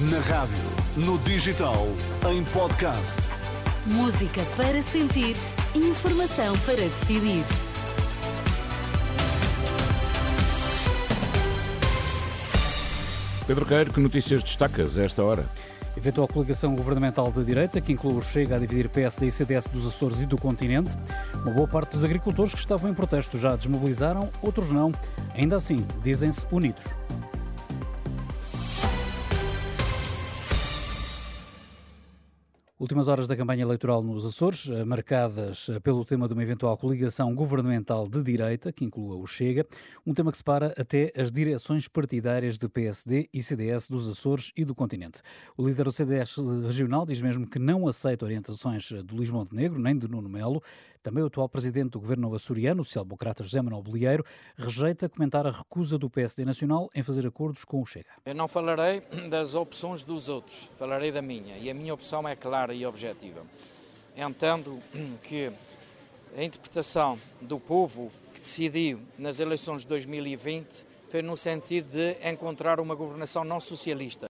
Na rádio, no digital, em podcast. Música para sentir, informação para decidir. Pedro Queiro, que notícias destacas a esta hora? Eventual coligação governamental de direita, que inclui o Chega a dividir PSD e CDS dos Açores e do continente. Uma boa parte dos agricultores que estavam em protesto já desmobilizaram, outros não. Ainda assim, dizem-se unidos. Últimas horas da campanha eleitoral nos Açores, eh, marcadas eh, pelo tema de uma eventual coligação governamental de direita, que inclua o Chega, um tema que separa até as direções partidárias de PSD e CDS dos Açores e do continente. O líder do CDS regional diz mesmo que não aceita orientações de Luís Montenegro, nem de Nuno Melo. Também o atual presidente do governo açoriano, o social-democrata José Manuel Bolieiro, rejeita comentar a recusa do PSD nacional em fazer acordos com o Chega. Eu não falarei das opções dos outros, falarei da minha. E a minha opção é clara clara e objetiva. Entendo que a interpretação do povo que decidiu nas eleições de 2020 foi no sentido de encontrar uma governação não socialista.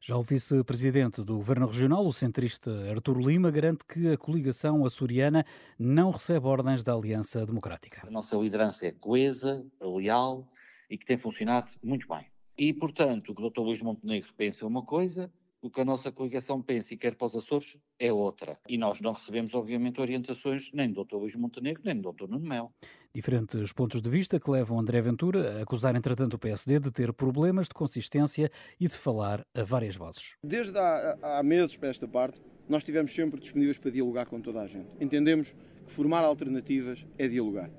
Já o vice-presidente do Governo Regional, o centrista Artur Lima, garante que a coligação açoriana não recebe ordens da Aliança Democrática. A nossa liderança é coesa, leal e que tem funcionado muito bem. E, portanto, o que o Dr. Luís Montenegro pensa é uma coisa, o que a nossa coligação pensa e quer para os Açores é outra. E nós não recebemos, obviamente, orientações nem do Dr. Luís Montenegro, nem do Dr. Nuno Mel. Diferentes pontos de vista que levam André Ventura a acusar, entretanto, o PSD de ter problemas de consistência e de falar a várias vozes. Desde há, há meses para esta parte, nós estivemos sempre disponíveis para dialogar com toda a gente. Entendemos que formar alternativas é dialogar.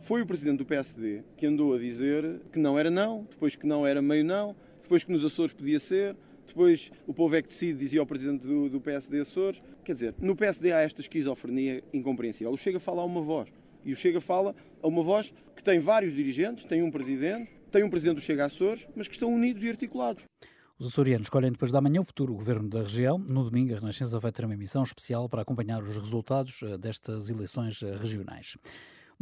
Foi o presidente do PSD que andou a dizer que não era não, depois que não era meio não, depois que nos Açores podia ser, depois o povo é que decide, dizia o presidente do, do PSD Açores. Quer dizer, no PSD há esta esquizofrenia incompreensível. O Chega fala a uma voz. E o Chega fala a uma voz que tem vários dirigentes, tem um presidente, tem um presidente do Chega Açores, mas que estão unidos e articulados. Os açorianos escolhem depois da manhã o futuro governo da região. No domingo, a Renascença vai ter uma emissão especial para acompanhar os resultados eh, destas eleições eh, regionais.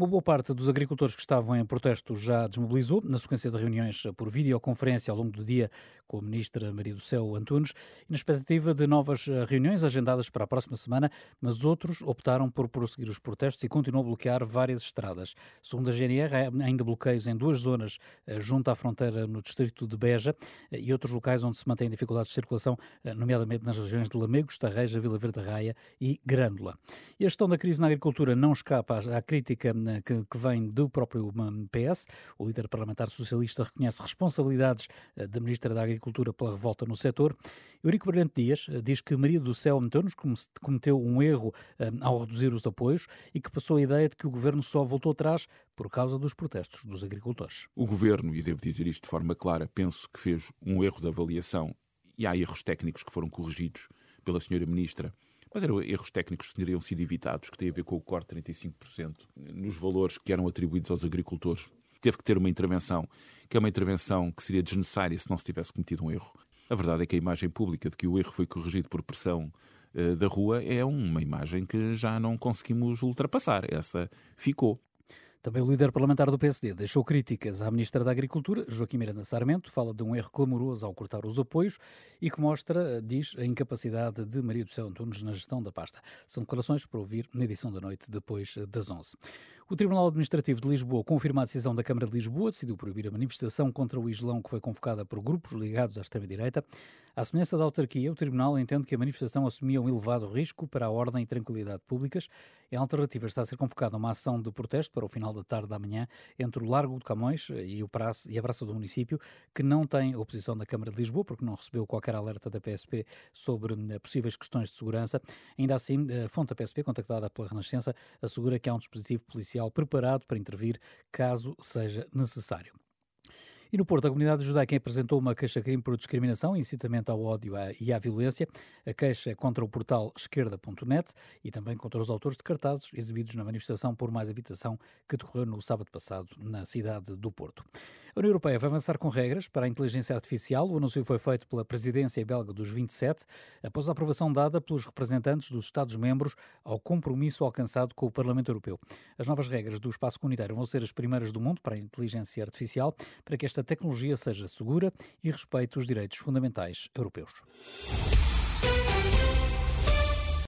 Uma boa parte dos agricultores que estavam em protesto já desmobilizou, na sequência de reuniões por videoconferência ao longo do dia com a ministra Maria do Céu Antunes, e na expectativa de novas eh, reuniões agendadas para a próxima semana, mas outros optaram por prosseguir os protestos e continuam a bloquear várias estradas. Segundo a GNR, ainda bloqueios em duas zonas eh, junto à fronteira no distrito de Beja eh, e outros locais onde se mantêm dificuldades de circulação, nomeadamente nas regiões de Lamegos, Tarreja, Vila Verde Raia e Grândola. E a gestão da crise na agricultura não escapa à crítica que, que vem do próprio PS. O líder parlamentar socialista reconhece responsabilidades eh, da Ministra da Agricultura pela revolta no setor. Eurico Brilhante Dias eh, diz que Maria do Céu Antunes cometeu um erro eh, ao reduzir os apoios e que passou a ideia de que o governo só voltou atrás por causa dos protestos dos agricultores. O governo, e devo dizer isto de forma clara, penso que fez um erro de avaliação e há erros técnicos que foram corrigidos pela senhora ministra mas eram erros técnicos que teriam sido evitados, que têm a ver com o corte de 35% nos valores que eram atribuídos aos agricultores. Teve que ter uma intervenção, que é uma intervenção que seria desnecessária se não se tivesse cometido um erro. A verdade é que a imagem pública de que o erro foi corrigido por pressão uh, da rua é uma imagem que já não conseguimos ultrapassar. Essa ficou. Também o líder parlamentar do PSD deixou críticas à Ministra da Agricultura, Joaquim Miranda Sarmento, fala de um erro clamoroso ao cortar os apoios e que mostra, diz, a incapacidade de Maria do Céu Antunes na gestão da pasta. São declarações para ouvir na edição da noite, depois das 11. O Tribunal Administrativo de Lisboa confirma a decisão da Câmara de Lisboa, decidiu proibir a manifestação contra o Islão que foi convocada por grupos ligados à extrema-direita. À semelhança da autarquia, o Tribunal entende que a manifestação assumia um elevado risco para a ordem e tranquilidade públicas. Em alternativa, está a ser convocada uma ação de protesto para o final da tarde da manhã entre o Largo de Camões e, o praça, e a Praça do Município, que não tem oposição da Câmara de Lisboa, porque não recebeu qualquer alerta da PSP sobre eh, possíveis questões de segurança. Ainda assim, a fonte da PSP, contactada pela Renascença, assegura que há um dispositivo policial preparado para intervir caso seja necessário. E no Porto, a comunidade judaica apresentou uma queixa-crime por discriminação, incitamento ao ódio e à violência. A queixa é contra o portal esquerda.net e também contra os autores de cartazes exibidos na manifestação por mais habitação que decorreu no sábado passado na cidade do Porto. A União Europeia vai avançar com regras para a inteligência artificial. O anúncio foi feito pela presidência belga dos 27, após a aprovação dada pelos representantes dos Estados-membros ao compromisso alcançado com o Parlamento Europeu. As novas regras do espaço comunitário vão ser as primeiras do mundo para a inteligência artificial, para que esta esta tecnologia seja segura e respeite os direitos fundamentais europeus.